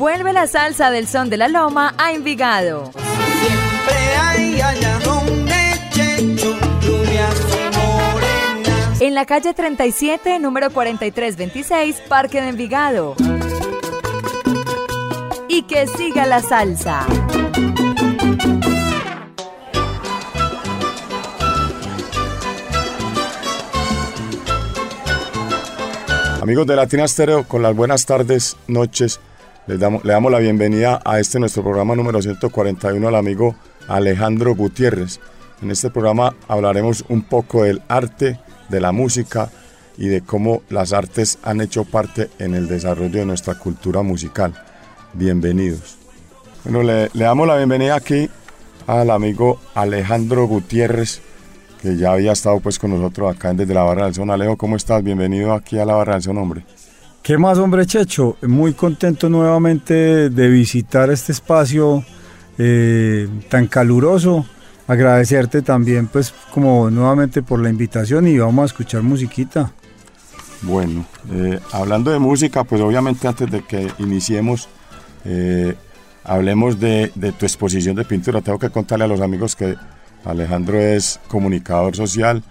Vuelve la salsa del son de la loma a Envigado. Siempre hay En la calle 37, número 4326, Parque de Envigado. Y que siga la salsa. Amigos de Latina Stereo, con las buenas tardes, noches le damos, la bienvenida a este nuestro programa número 141 al amigo Alejandro Gutiérrez. En este programa hablaremos un poco del arte, de la música y de cómo las artes han hecho parte en el desarrollo de nuestra cultura musical. Bienvenidos. Bueno, le, damos la bienvenida aquí al amigo Alejandro Gutiérrez, que ya había estado pues con nosotros acá desde la Barra del Son. Alejo, ¿cómo estás? Bienvenido aquí a la Barra del Son, hombre. ¿Qué más, hombre Checho? Muy contento nuevamente de visitar este espacio eh, tan caluroso. Agradecerte también, pues, como nuevamente por la invitación y vamos a escuchar musiquita. Bueno, eh, hablando de música, pues obviamente antes de que iniciemos, eh, hablemos de, de, tu exposición de pintura. Tengo que contarle a los amigos que Alejandro es comunicador social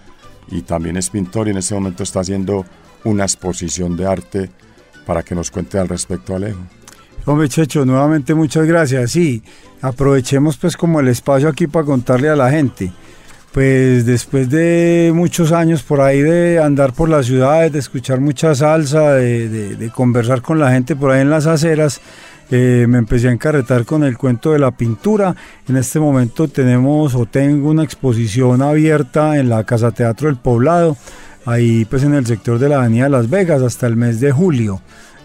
y también es pintor y en este momento está haciendo una exposición de arte para que nos cuente al respecto, Alejo. Hombre, Checho, nuevamente muchas gracias. Sí, aprovechemos pues como el espacio aquí para contarle a la gente. Pues después de muchos años por ahí de andar por las ciudades, de escuchar mucha salsa, de, de, de conversar con la gente por ahí en las aceras, eh, me empecé a encarretar con el cuento de la pintura. En este momento tenemos o tengo una exposición abierta en la Casa Teatro del Poblado ahí pues en el sector de la Avenida Las Vegas hasta el mes de julio.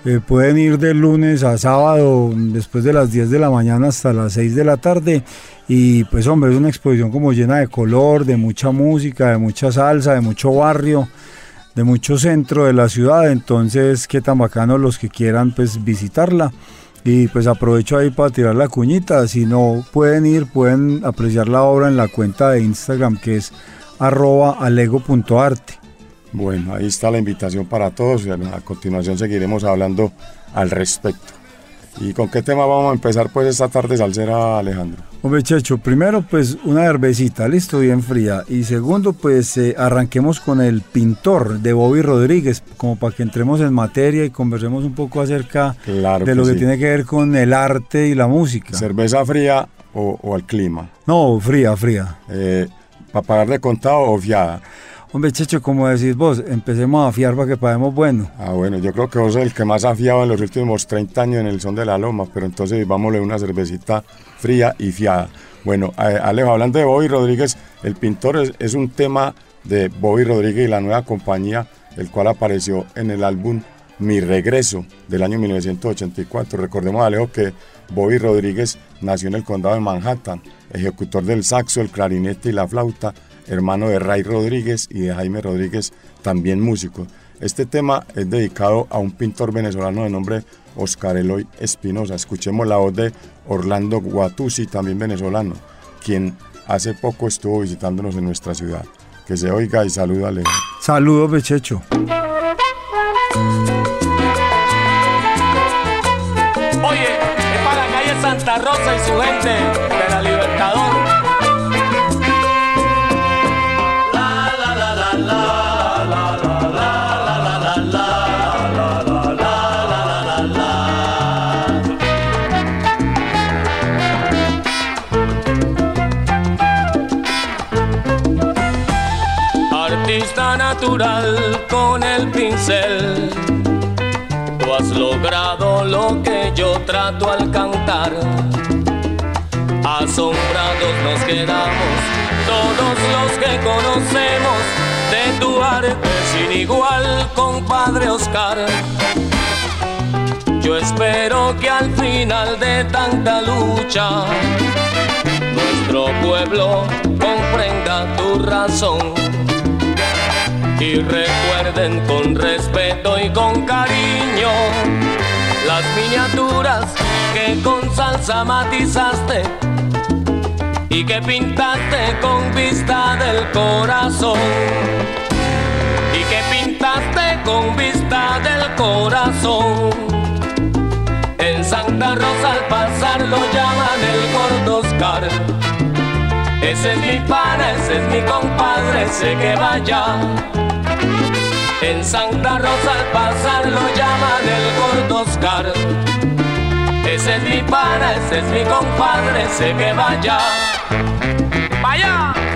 Eh, pueden ir de lunes a sábado después de las 10 de la mañana hasta las 6 de la tarde y pues hombre es una exposición como llena de color, de mucha música, de mucha salsa, de mucho barrio, de mucho centro de la ciudad, entonces qué tan bacano los que quieran pues visitarla y pues aprovecho ahí para tirar la cuñita, si no pueden ir pueden apreciar la obra en la cuenta de Instagram que es arroba alego.arte. Bueno, ahí está la invitación para todos y a continuación seguiremos hablando al respecto. ¿Y con qué tema vamos a empezar pues esta tarde salsera, Alejandro? Hombre, Checho, primero pues una herbecita, listo, bien fría. Y segundo pues eh, arranquemos con el pintor de Bobby Rodríguez, como para que entremos en materia y conversemos un poco acerca claro de lo que sí. tiene que ver con el arte y la música. ¿Cerveza fría o, o el clima? No, fría, fría. Eh, ¿Para pagar de contado o fiada? Hombre, Checho, como decís vos, empecemos a afiar para que paguemos bueno. Ah, bueno, yo creo que vos sos el que más ha fiado en los últimos 30 años en el son de la loma, pero entonces vámonos una cervecita fría y fiada. Bueno, Alejo, hablando de Bobby Rodríguez, el pintor es, es un tema de Bobby Rodríguez y la nueva compañía, el cual apareció en el álbum Mi Regreso del año 1984. Recordemos, Alejo, que Bobby Rodríguez nació en el condado de Manhattan, ejecutor del saxo, el clarinete y la flauta, hermano de Ray Rodríguez y de Jaime Rodríguez, también músico. Este tema es dedicado a un pintor venezolano de nombre Oscar Eloy Espinosa. Escuchemos la voz de Orlando Guatusi, también venezolano, quien hace poco estuvo visitándonos en nuestra ciudad. Que se oiga y salúdale. Saludos, Bechecho. Oye, es para la calle Santa Rosa y su gente con el pincel. Tú has logrado lo que yo trato al cantar. Asombrados nos quedamos todos los que conocemos de tu arte sin igual, compadre Oscar. Yo espero que al final de tanta lucha nuestro pueblo comprenda tu razón y recuerden con respeto y con cariño las miniaturas que con salsa matizaste y que pintaste con vista del corazón y que pintaste con vista del corazón. En Santa Rosa al pasar lo llaman el gordo Oscar. Ese es mi pana, ese es mi compadre, sé que vaya. En Santa Rosa al pasar lo llaman el gordo Oscar. Ese es mi pana, ese es mi compadre, sé que vaya. Vaya.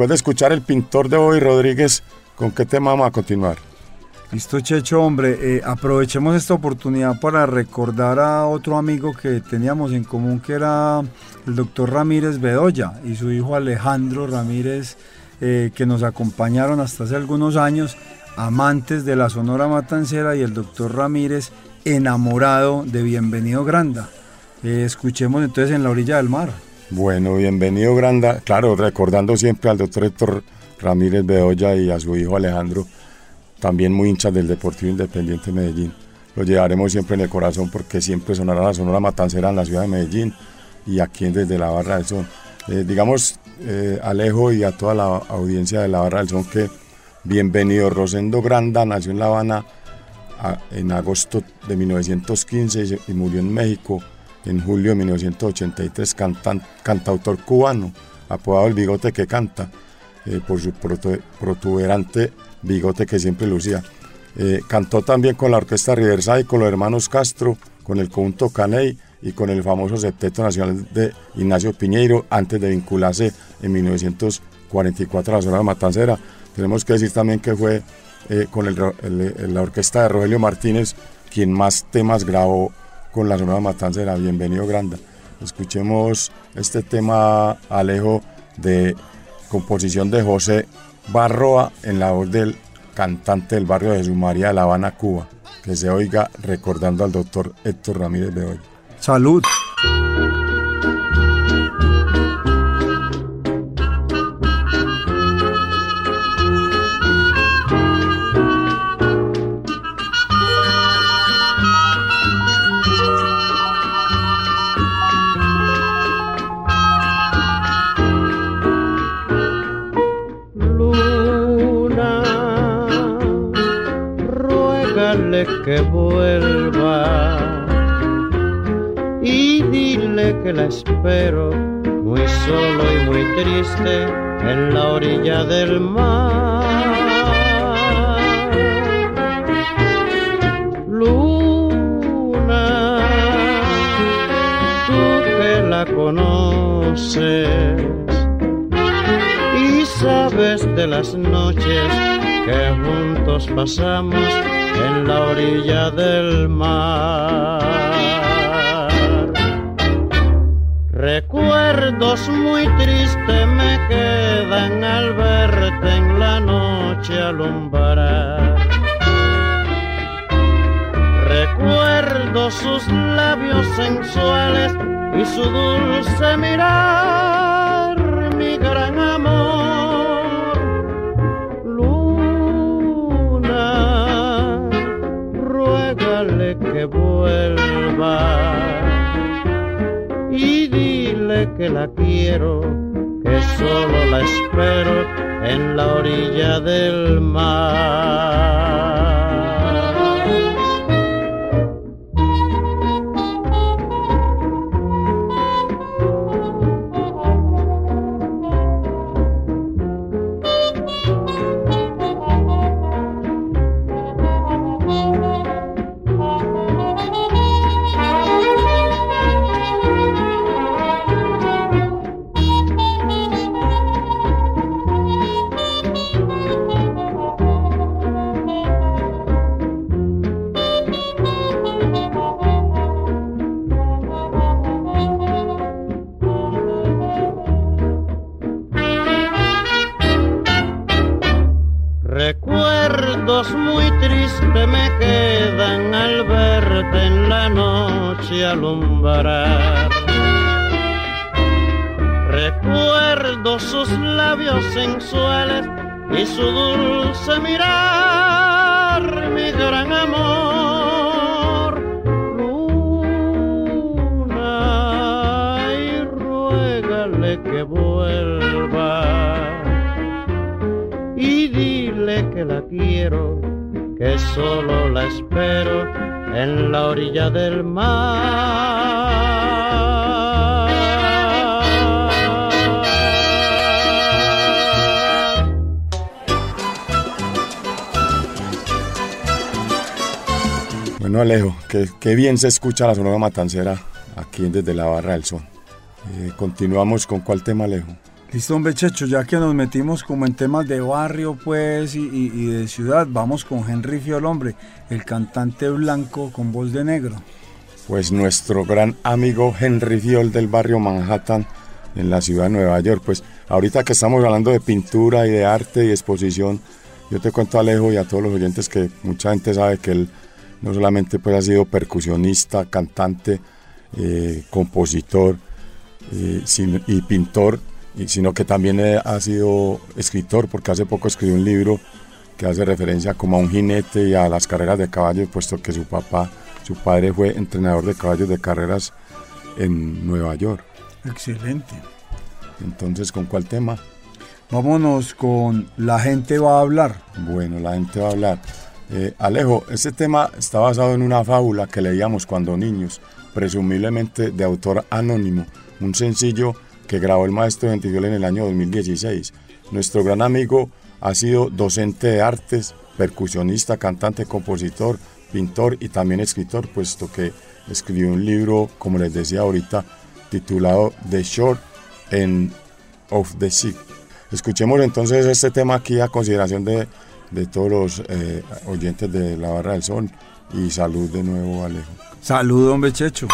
Después de escuchar el pintor de hoy, Rodríguez, ¿con qué tema vamos a continuar? Listo, Checho, hombre, eh, aprovechemos esta oportunidad para recordar a otro amigo que teníamos en común, que era el doctor Ramírez Bedoya y su hijo Alejandro Ramírez, eh, que nos acompañaron hasta hace algunos años, amantes de la Sonora Matancera y el doctor Ramírez enamorado de Bienvenido Granda. Eh, escuchemos entonces en la orilla del mar. Bueno, bienvenido Granda, claro, recordando siempre al doctor Héctor Ramírez Bedoya y a su hijo Alejandro, también muy hinchas del Deportivo Independiente de Medellín. Lo llevaremos siempre en el corazón porque siempre sonará la Sonora Matancera en la ciudad de Medellín y aquí desde la Barra del Son. Eh, digamos, eh, Alejo y a toda la audiencia de la Barra del Son que bienvenido. Rosendo Granda nació en La Habana en agosto de 1915 y se- y murió en México en julio de 1983, cantan- cantautor cubano, apodado el bigote que canta, eh, por su protu- protuberante bigote que siempre lucía. Eh, cantó también con la Orquesta Riverside, con los hermanos Castro, con el conjunto Caney y con el famoso Septeto Nacional de Ignacio Piñeiro antes de vincularse en 1944 a la zona matancera. Tenemos que decir también que fue eh, con la orquesta de Rogelio Martínez quien más temas grabó con la Sonora Matancera. Bienvenido Granda. Escuchemos este tema, Alejo, de composición de José Barroa en la voz del cantante del barrio de Jesús María de La Habana, Cuba. Que se oiga recordando al doctor Héctor Ramírez de hoy. Salud. Que vuelva y dile que la espero muy solo y muy triste en la orilla del mar. Luna, tú que la conoces y sabes de las noches que juntos pasamos en la orilla del mar. Recuerdos muy tristes me quedan al verte en la noche alumbrar. Recuerdo sus labios sensuales y su dulce mirar, vuelva y dile que la quiero, que solo la espero en la orilla del mar. Muy tristes me quedan al verte en la noche alumbrar. Recuerdo sus labios sensuales y su dulce mirar, mi gran amor. Luna, y ruégale que vuelva y dile que la quiero, que solo la espero en la orilla del mar. Bueno Alejo, qué, bien se escucha la sonora matancera aquí desde la Barra del Sol. Eh, continuamos con cuál tema Alejo. Listo, hombre, Checho, ya que nos metimos como en temas de barrio, pues, y, de ciudad, vamos con Henry Fiol, hombre, el cantante blanco con voz de negro. Pues nuestro gran amigo Henry Fiol del barrio Manhattan en la ciudad de Nueva York. Pues ahorita que estamos hablando de pintura y de arte y exposición, yo te cuento a Alejo y a todos los oyentes que mucha gente sabe que él no solamente pues ha sido percusionista, cantante, eh, compositor eh, y pintor, sino que también ha sido escritor, porque hace poco escribió un libro que hace referencia como a un jinete y a las carreras de caballos, puesto que su papá, su padre fue entrenador de caballos de carreras en Nueva York. Excelente. Entonces, ¿con cuál tema? Vámonos con La gente va a hablar. Bueno, la gente va a hablar. Eh, Alejo, este tema está basado en una fábula que leíamos cuando niños, presumiblemente de autor anónimo, un sencillo que grabó el maestro Ventiviol en el año 2016. Nuestro gran amigo ha sido docente de artes, percusionista, cantante, compositor, pintor y también escritor, puesto que escribió un libro, como les decía ahorita, titulado The Short End of the Sea. Escuchemos entonces este tema aquí a consideración de, de todos los eh, oyentes de la Barra del Sol y salud de nuevo, Alejo. Saludo, hombre, Checho.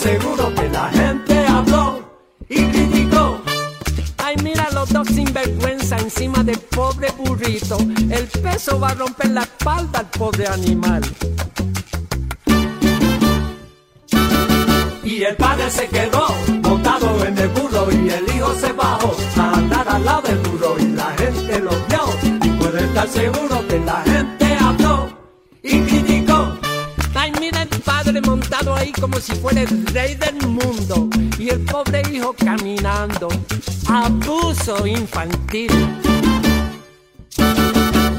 Seguro que la gente habló y criticó. Ay, mira los dos sinvergüenza encima del pobre burrito. El peso va a romper la espalda al pobre animal. Y el padre se quedó montado en el burro y el hijo se bajó a andar al lado del burro y la gente lo vio y puede estar seguro que la gente habló y criticó. Ay, mira el padre montado ahí como si fuera el rey del mundo. Y el pobre hijo caminando. Abuso infantil.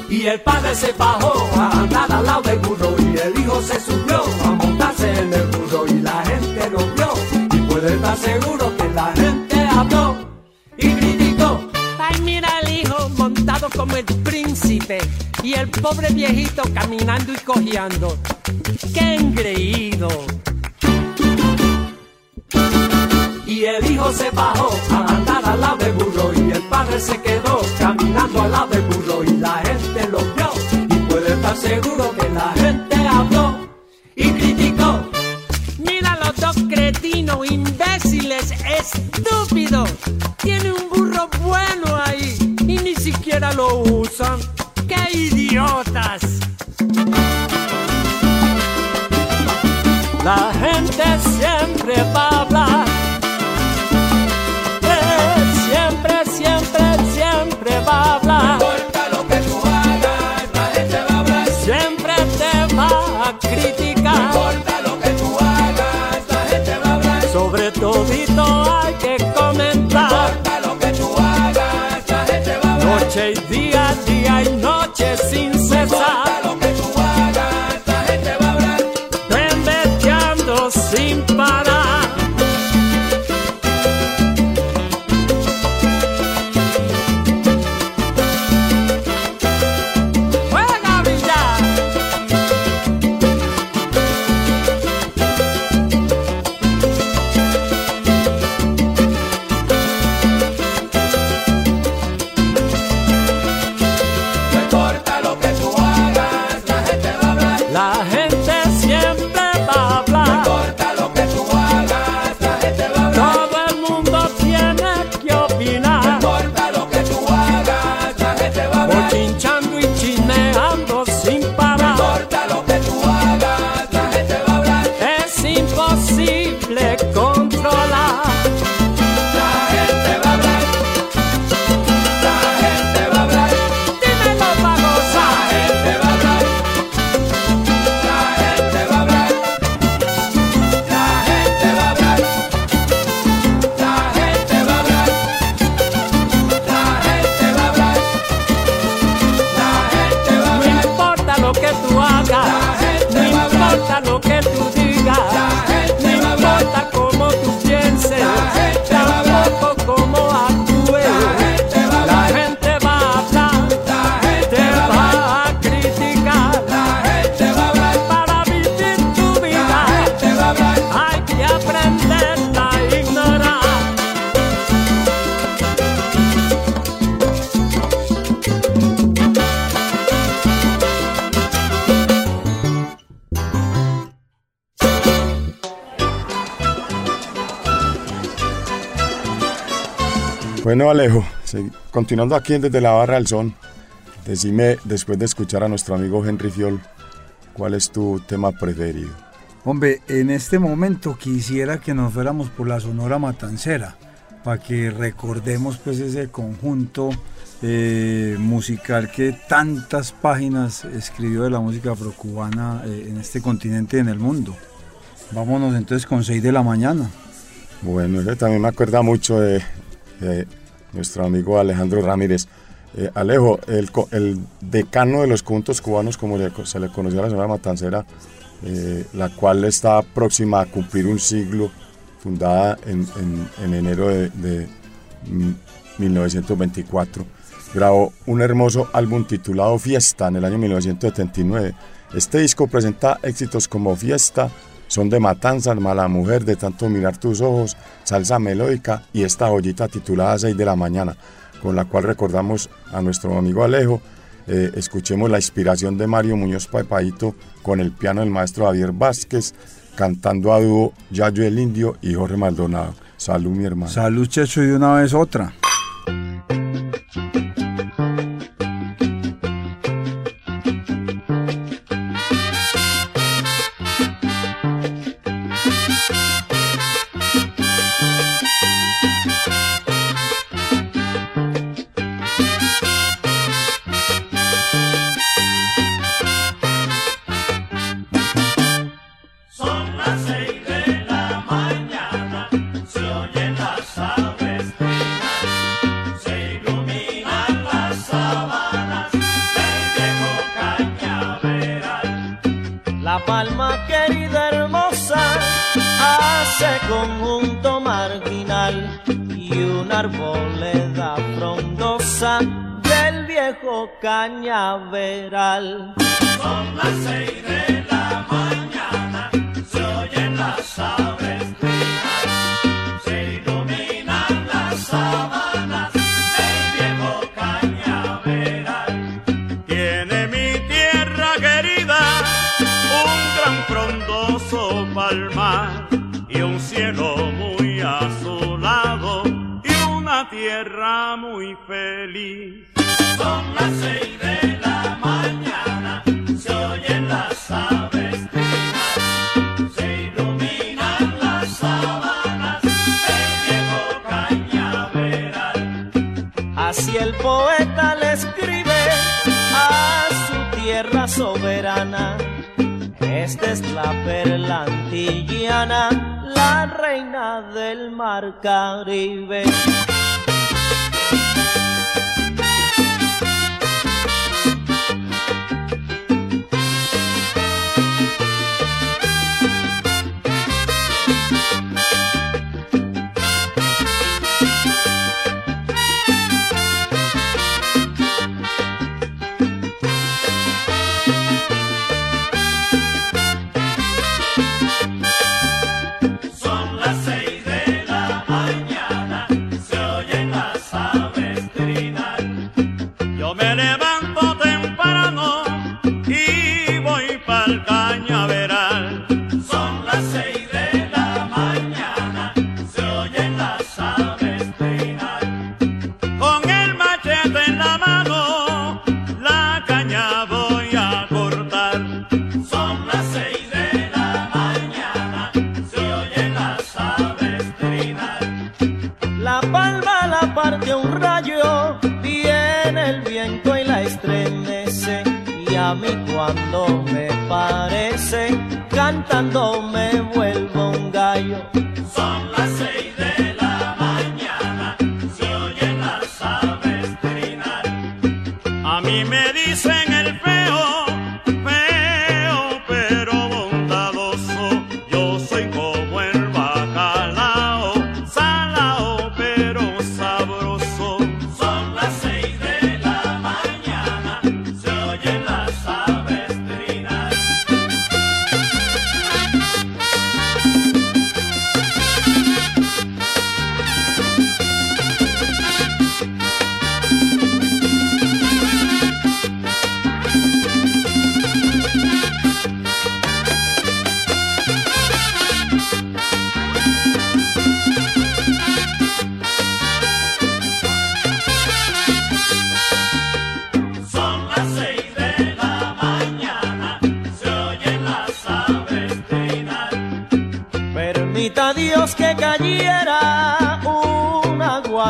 Y el padre se bajó a andar al lado del burro y el hijo se subió a montarse en el burro y la gente lo vio y puede estar seguro que la gente habló y criticó. Ay, mira el hijo montado como el príncipe. Y el pobre viejito caminando y cojeando. ¡Qué engreído! Y el hijo se bajó a andar al Bueno, Alejo, continuando aquí desde la barra del son, decime, después de escuchar a nuestro amigo Henry Fiol, ¿cuál es tu tema preferido? Hombre, en este momento quisiera que nos fuéramos por la Sonora Matancera, para que recordemos pues ese conjunto eh, musical que tantas páginas escribió de la música afrocubana eh, en este continente y en el mundo. Vámonos entonces con 6 de la mañana. Bueno, también me acuerda mucho de, de nuestro amigo Alejandro Ramírez. Eh, Alejo, el, decano de los conjuntos cubanos, como se le conoció a la señora Matancera, eh, la cual está próxima a cumplir un siglo, fundada en, en- en enero de, de, mm, 1924, grabó un hermoso álbum titulado Fiesta en el año 1979. Este disco presenta éxitos como Fiesta, Son de Matanza, Mala Mujer, De Tanto Mirar Tus Ojos, Salsa Melódica y esta joyita titulada 6 de la Mañana, con la cual recordamos a nuestro amigo Alejo. Eh, escuchemos la inspiración de Mario Muñoz Papaito con el piano del maestro Javier Vázquez, cantando a dúo Yayo el Indio y Jorge Maldonado. Salud, mi hermano. Salud, Checho, y una vez otra. Tierra soberana. Esta es la perla antillana, la reina del mar Caribe.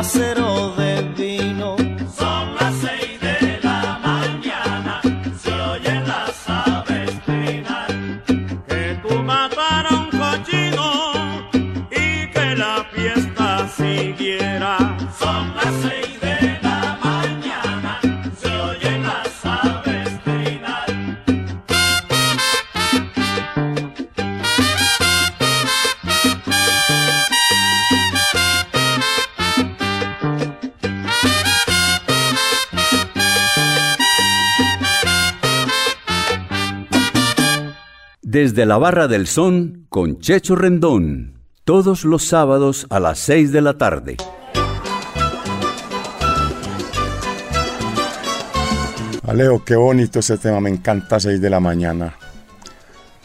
Un Desde la Barra del Son con Checho Rendón. Todos los sábados a las 6 de la tarde. Alejo, qué bonito ese tema, me encanta 6 de la mañana.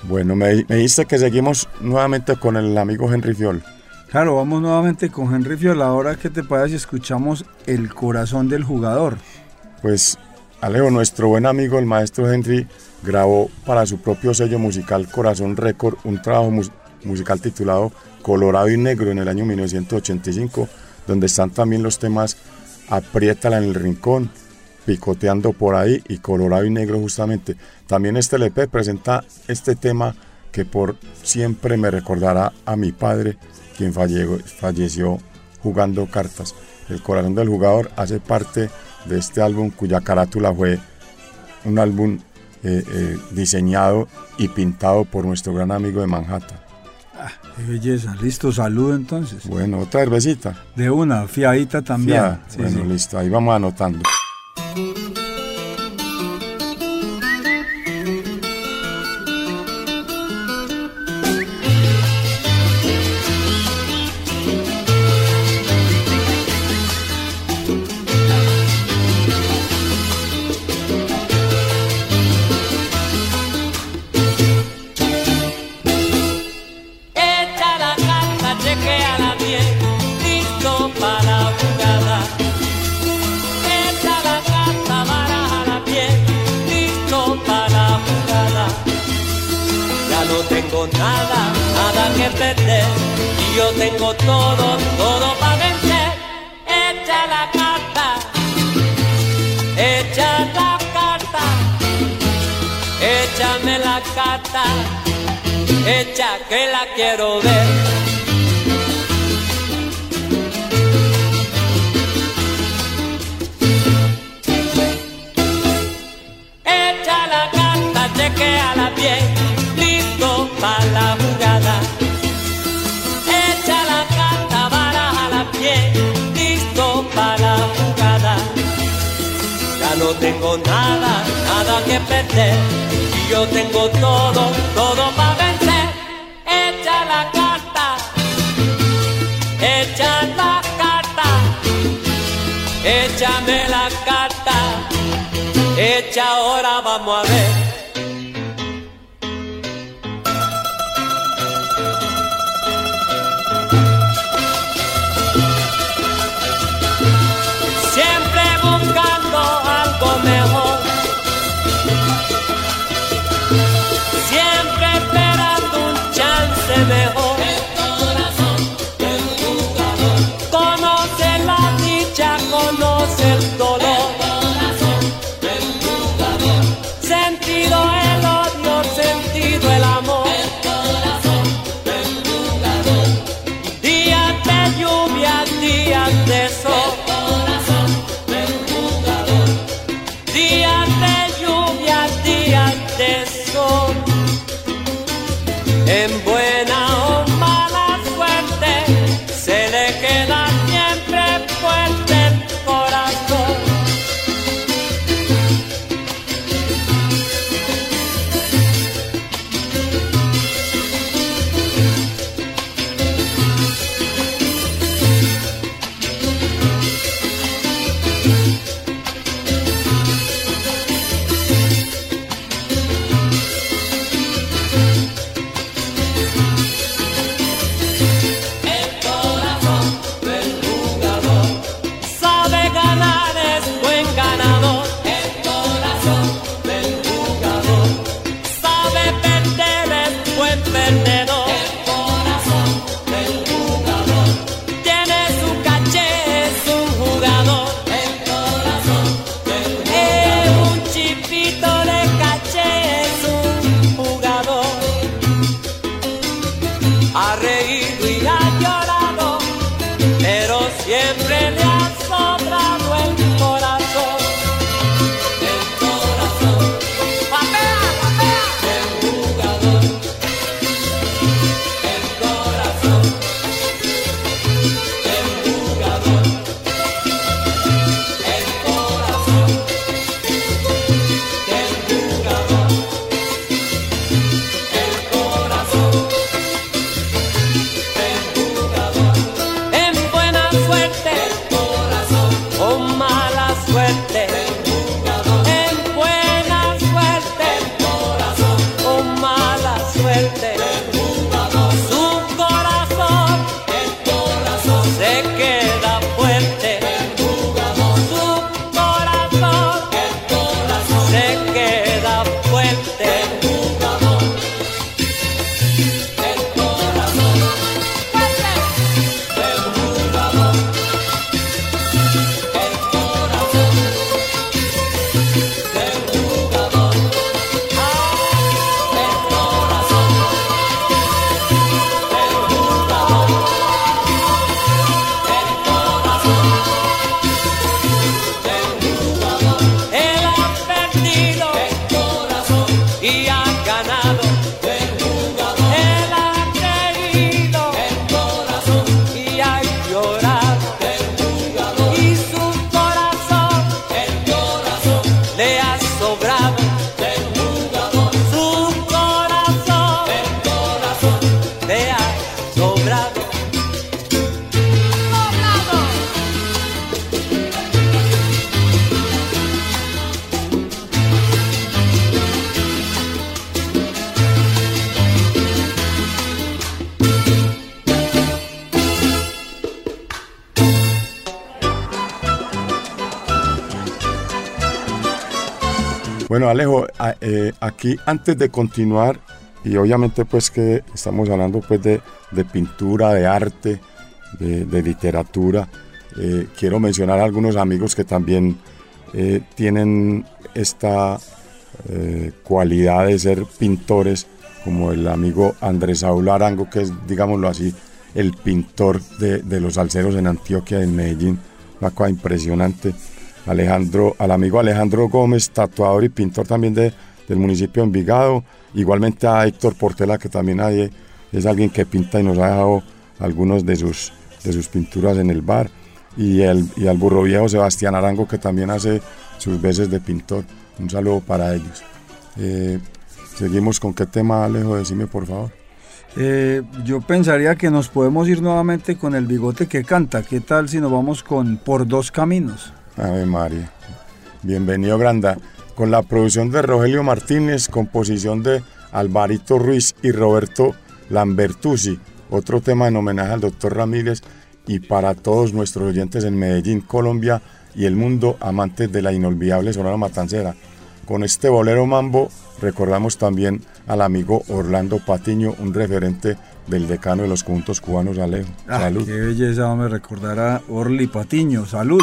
Bueno, me, me dice que seguimos nuevamente con el amigo Henry Fiol. Claro, vamos nuevamente con Henry Fiol. Ahora, ¿qué te parece si escuchamos El corazón del jugador? Pues, Alejo, nuestro buen amigo, el maestro Henry, grabó para su propio sello musical Corazón Record un trabajo mus- musical titulado Colorado y Negro en el año 1985, donde están también los temas Apriétala en el Rincón, Picoteando por ahí y Colorado y Negro justamente. También este LP presenta este tema que por siempre me recordará a mi padre, quien falle- falleció jugando cartas. El corazón del jugador hace parte de este álbum cuya carátula fue un álbum eh, eh, diseñado y pintado por nuestro gran amigo de Manhattan. Qué belleza. Listo, saludo entonces. Bueno, otra cervecita. De una, fiadita también. Sí, bueno, sí. listo, ahí vamos anotando. Echa ahora, Alejo, eh, aquí antes de continuar, y obviamente pues que estamos hablando pues de, de pintura, de arte, de, literatura, eh, quiero mencionar a algunos amigos que también eh, tienen esta cualidad de ser pintores, como el amigo Andrés Saúl Arango, que es, digámoslo así, el pintor de, de los alceros en Antioquia, en Medellín, una cosa impresionante. Alejandro, al amigo Alejandro Gómez, tatuador y pintor también de, del municipio de Envigado. Igualmente a Héctor Portela, que también es alguien que pinta y nos ha dejado algunos de sus, de sus pinturas en el bar. Y, el, y al burro viejo Sebastián Arango, que también hace sus veces de pintor. Un saludo para ellos. Eh, seguimos con qué tema, Alejo, decime por favor. Eh, yo pensaría que nos podemos ir nuevamente con el bigote que canta. ¿Qué tal si nos vamos con Por dos caminos? Ave María. Bienvenido, Granda. Con la producción de Rogelio Martínez, composición de Alvarito Ruiz y Roberto Lambertusi. Otro tema en homenaje al doctor Ramírez y para todos nuestros oyentes en Medellín, Colombia y el mundo amantes de la inolvidable Sonora Matancera. Con este bolero mambo recordamos también al amigo Orlando Patiño, un referente del decano de los conjuntos cubanos Alejo. Ah, Salud. qué belleza me recordará Orly Patiño. Salud.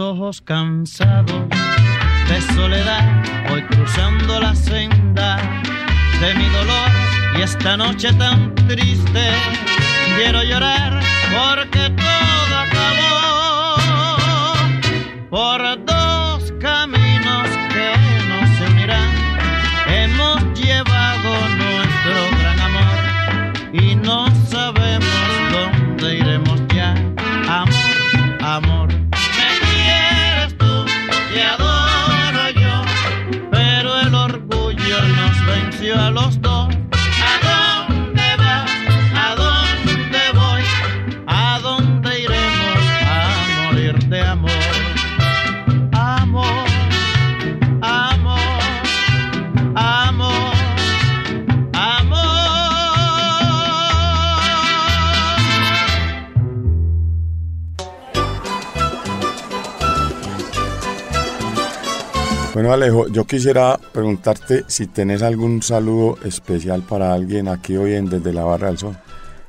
Ojos cansados de soledad, voy cruzando la senda de mi dolor y esta noche tan triste quiero llorar porque todo acabó por Bueno, Alejo, yo quisiera preguntarte si tenés algún saludo especial para alguien aquí hoy en Desde la Barra del Sol.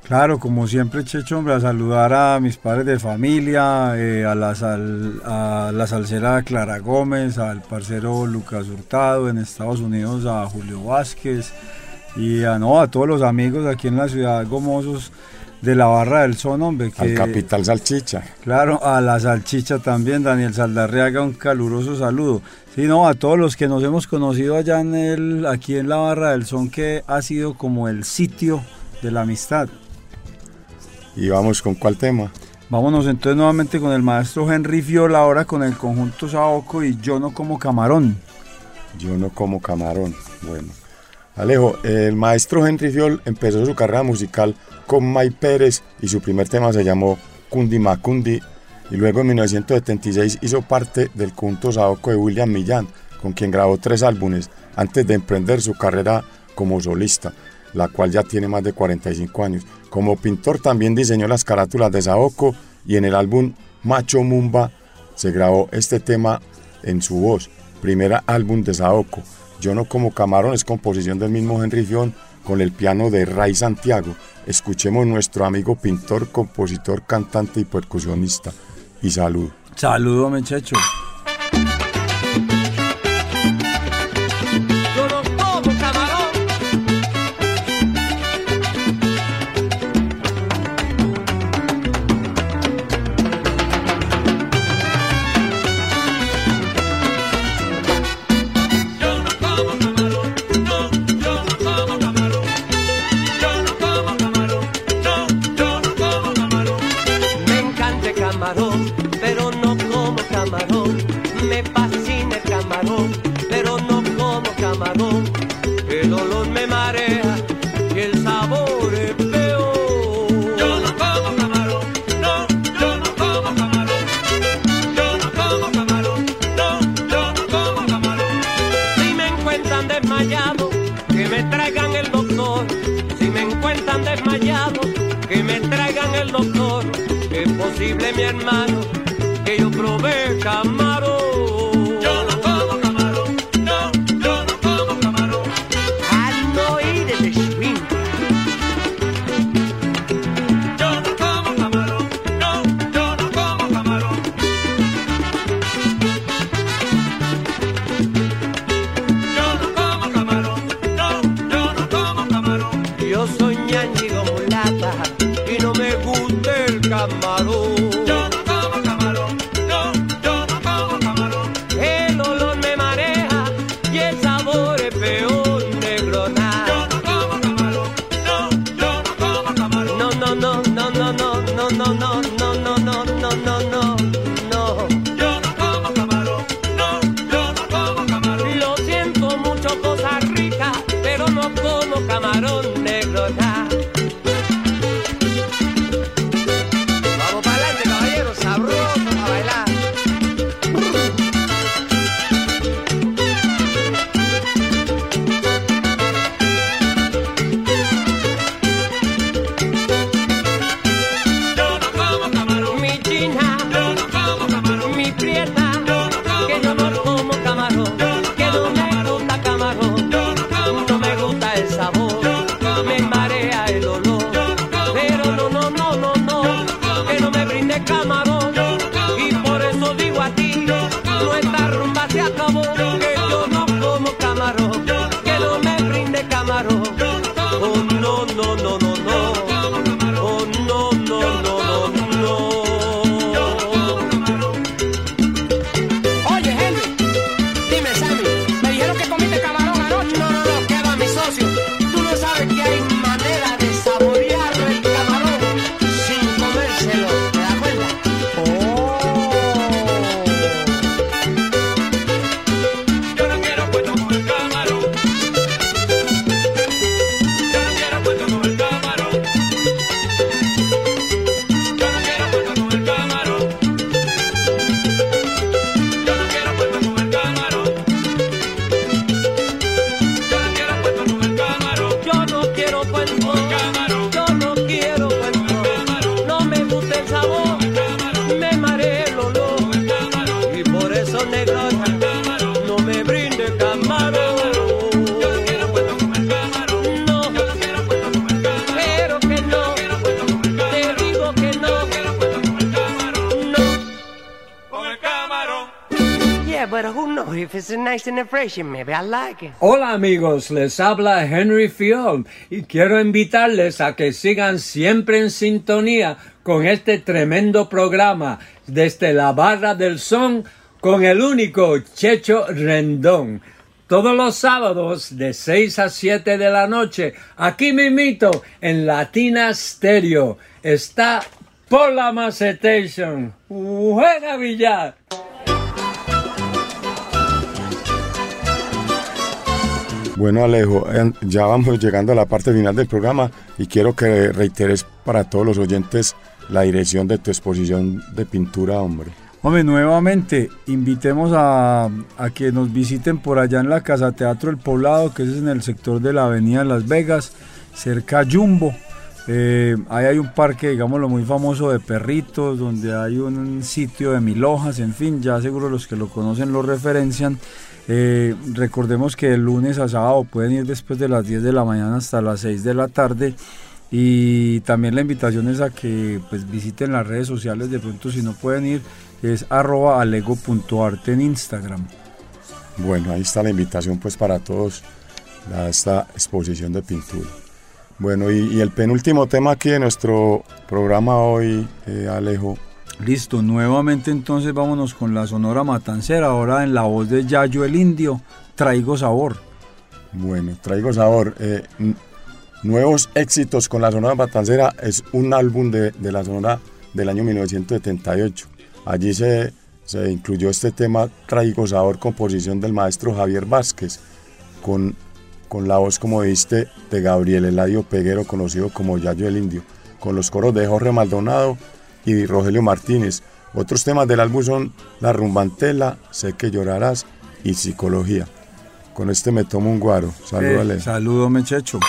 Claro, como siempre, Checho, hombre, a saludar a mis padres de familia, eh, a, la sal- a la salsera Clara Gómez, al parcero Lucas Hurtado en Estados Unidos, a Julio Vázquez y a, no, a todos los amigos aquí en la ciudad Gomosos de la barra del son, hombre. Que, Al Capital Salchicha. Claro, a la salchicha también, Daniel Saldarriaga, un caluroso saludo. Sí, no, a todos los que nos hemos conocido allá en el, aquí en la barra del son, que ha sido como el sitio de la amistad. Y vamos con cuál tema. Vámonos entonces nuevamente con el maestro Henry Fiola, ahora con el conjunto Saoco y Yo no como camarón. Yo no como camarón. Bueno. Alejo, el maestro Henry Fiol empezó su carrera musical con May Pérez y su primer tema se llamó Kundi Makundi y luego en 1976 hizo parte del conjunto Saoco de William Millán, con quien grabó tres álbumes antes de emprender su carrera como solista, la cual ya tiene más de 45 años. Como pintor también diseñó las carátulas de Saoco y en el álbum Macho Mumba se grabó este tema en su voz, primer álbum de Saoco. Yo no como camarón es composición del mismo Henry Fion con el piano de Ray Santiago. Escuchemos nuestro amigo pintor, compositor, cantante y percusionista. Y salud. Saludo, muchacho. Es posible, mi hermano, que yo probé camarón. Hola amigos, les habla Henry Fiol y quiero invitarles a que sigan siempre en sintonía con este tremendo programa desde la barra del son con el único Checho Rendón. Todos los sábados de 6 a 7 de la noche, aquí mimito en Latina Stereo. Está por la Macetation. Juega billar. Bueno, Alejo, ya vamos llegando a la parte final del programa y quiero que reiteres para todos los oyentes la dirección de tu exposición de pintura, hombre. Hombre, nuevamente invitemos a, a que nos visiten por allá en la Casa Teatro El Poblado, que es en el sector de la Avenida Las Vegas, cerca a Jumbo. Eh, ahí hay un parque, digámoslo, muy famoso de perritos, donde hay un sitio de mil hojas, en fin, ya seguro los que lo conocen lo referencian. Eh, recordemos que el lunes a sábado pueden ir después de las 10 de la mañana hasta las 6 de la tarde. Y también la invitación es a que pues, visiten las redes sociales, de pronto si no pueden ir, es arroba alego.arte en Instagram. Bueno, ahí está la invitación pues para todos a esta exposición de pintura. Bueno, y, el penúltimo tema aquí de nuestro programa hoy, eh, Alejo, Listo, nuevamente entonces vámonos con la Sonora Matancera, ahora en la voz de Yayo el Indio, Traigo Sabor. Bueno, Traigo Sabor. eh, nuevos éxitos con la Sonora Matancera es un álbum de, de la Sonora del año 1978. Allí se, se incluyó este tema Traigo Sabor, composición del maestro Javier Vázquez, con, con la voz, como viste, de Gabriel Eladio Peguero, conocido como Yayo el Indio, con los coros de Jorge Maldonado y Rogelio Martínez. Otros temas del álbum son La Rumbantela, Sé que llorarás y Psicología. Con este me tomo un guaro. Saludos, Eh, Alejo. saludo, Mechecho.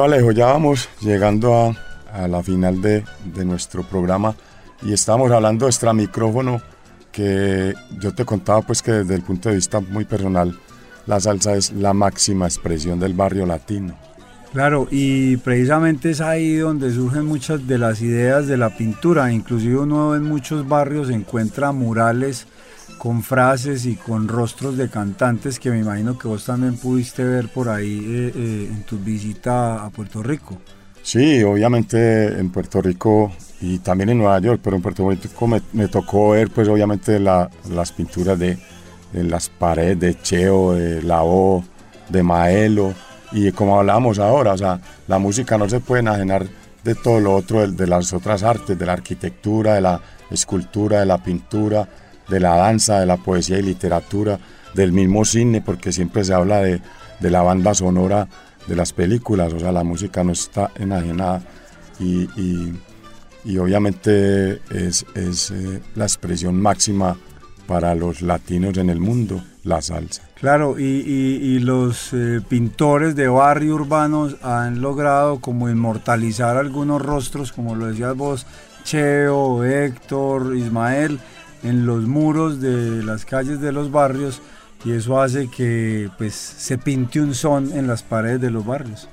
Bueno Alejo, ya vamos llegando a, la final de, de nuestro programa y estamos hablando de extra micrófono que yo te contaba pues que desde el punto de vista muy personal la salsa es la máxima expresión del barrio latino. Claro, y precisamente es ahí donde surgen muchas de las ideas de la pintura. Inclusive uno en muchos barrios encuentra murales con frases y con rostros de cantantes que me imagino que vos también pudiste ver por ahí eh, eh, en tu visita a Puerto Rico. Sí, obviamente en Puerto Rico y también en Nueva York, pero en Puerto Rico me, me tocó ver pues obviamente la- las pinturas de, de las paredes de Cheo, de La O, de Maelo y como hablábamos ahora, o sea, la música no se puede enajenar de todo lo otro, de, de las otras artes, de la arquitectura, de la escultura, de la pintura, de la danza, de la poesía y literatura, del mismo cine, porque siempre se habla de, de la banda sonora de las películas, o sea, la música no está enajenada y, y- obviamente es, es, eh, la expresión máxima para los latinos en el mundo, la salsa. Claro, y, y- y los eh, pintores de barrio urbanos han logrado como inmortalizar algunos rostros, como lo decías vos, Cheo, Héctor, Ismael, en los muros de las calles de los barrios, y eso hace que pues se pinte un son en las paredes de los barrios.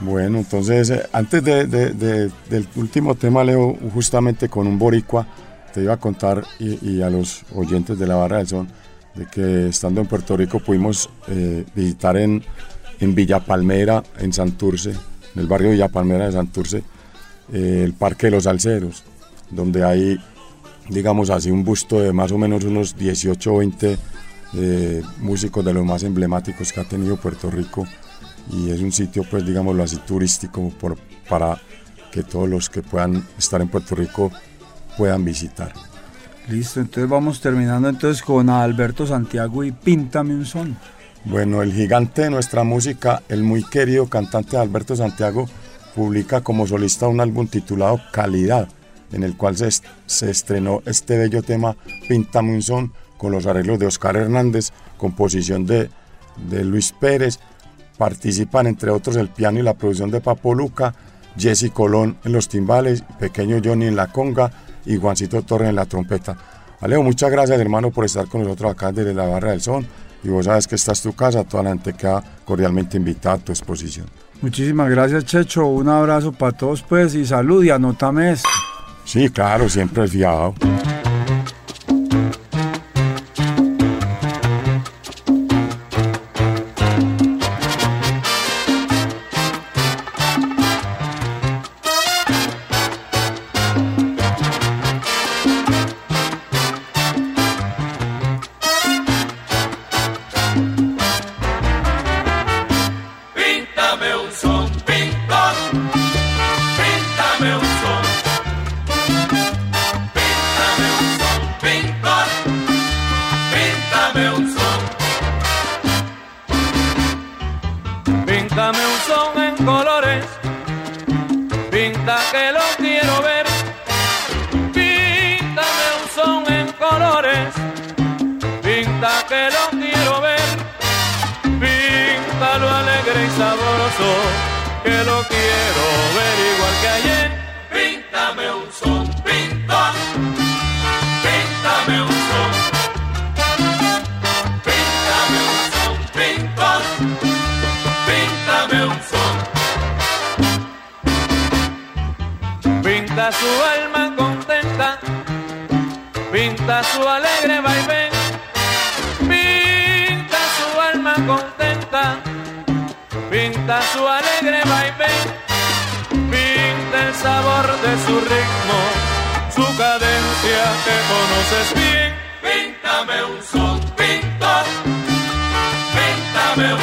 Bueno, entonces, eh, antes de- de- de- del último tema, Leo, justamente con un boricua, te iba a contar y, y a los oyentes de la Barra del Son, de que estando en Puerto Rico pudimos eh, visitar en, en Villa Palmera, en Santurce, en el barrio Villa Palmera de Santurce, eh, el Parque de los Alceros, donde hay, digamos así, un busto de más o menos unos 18 o 20 eh, músicos de los más emblemáticos que ha tenido Puerto Rico y es un sitio pues digámoslo así turístico por, para que todos los que puedan estar en Puerto Rico puedan visitar. Listo, entonces vamos terminando entonces con Alberto Santiago y Píntame un son. Bueno, el gigante de nuestra música, el muy querido cantante Alberto Santiago, publica como solista un álbum titulado Calidad, en el cual se, est- se estrenó este bello tema Píntame un son con los arreglos de Oscar Hernández, composición de, Luis Pérez. Participan entre otros el piano y la producción de Papo Luca, Jesse Colón en los timbales, Pequeño Johnny en la conga y Juancito Torres en la trompeta. Alejo, muchas gracias hermano por estar con nosotros acá desde la Barra del Son. Y vos sabes que esta es tu casa, toda la gente queda cordialmente invitada a tu exposición. Muchísimas gracias Checho, un abrazo para todos pues y salud y anótame esto. Sí, claro, siempre fiado. Pinta su alegre vaivén. Pinta su alma contenta, pinta su alegre vaivén. Pinta el sabor de su ritmo, su cadencia que conoces bien. Píntame un son, pintor. Píntame un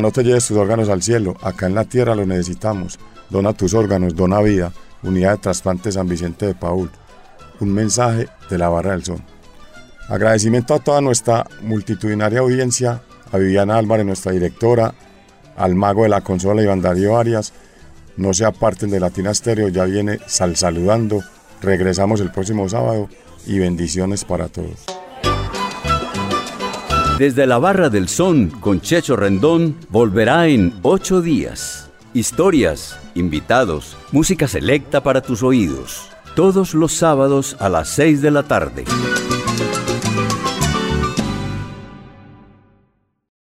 no te lleves tus órganos al cielo, acá en la tierra los necesitamos. Dona tus órganos, dona vida. Unidad de Trasplante San Vicente de Paul. Un mensaje de la Barra del Son. Agradecimiento a toda nuestra multitudinaria audiencia, a Viviana Álvarez, nuestra directora, al mago de la consola Iván Darío Arias. No se aparten de Latina Stereo, ya viene Sal Saludando. Regresamos el próximo sábado y bendiciones para todos. Desde la Barra del Son con Checho Rendón volverá en ocho días. Historias, invitados, música selecta para tus oídos. Todos los sábados a las 6 de la tarde.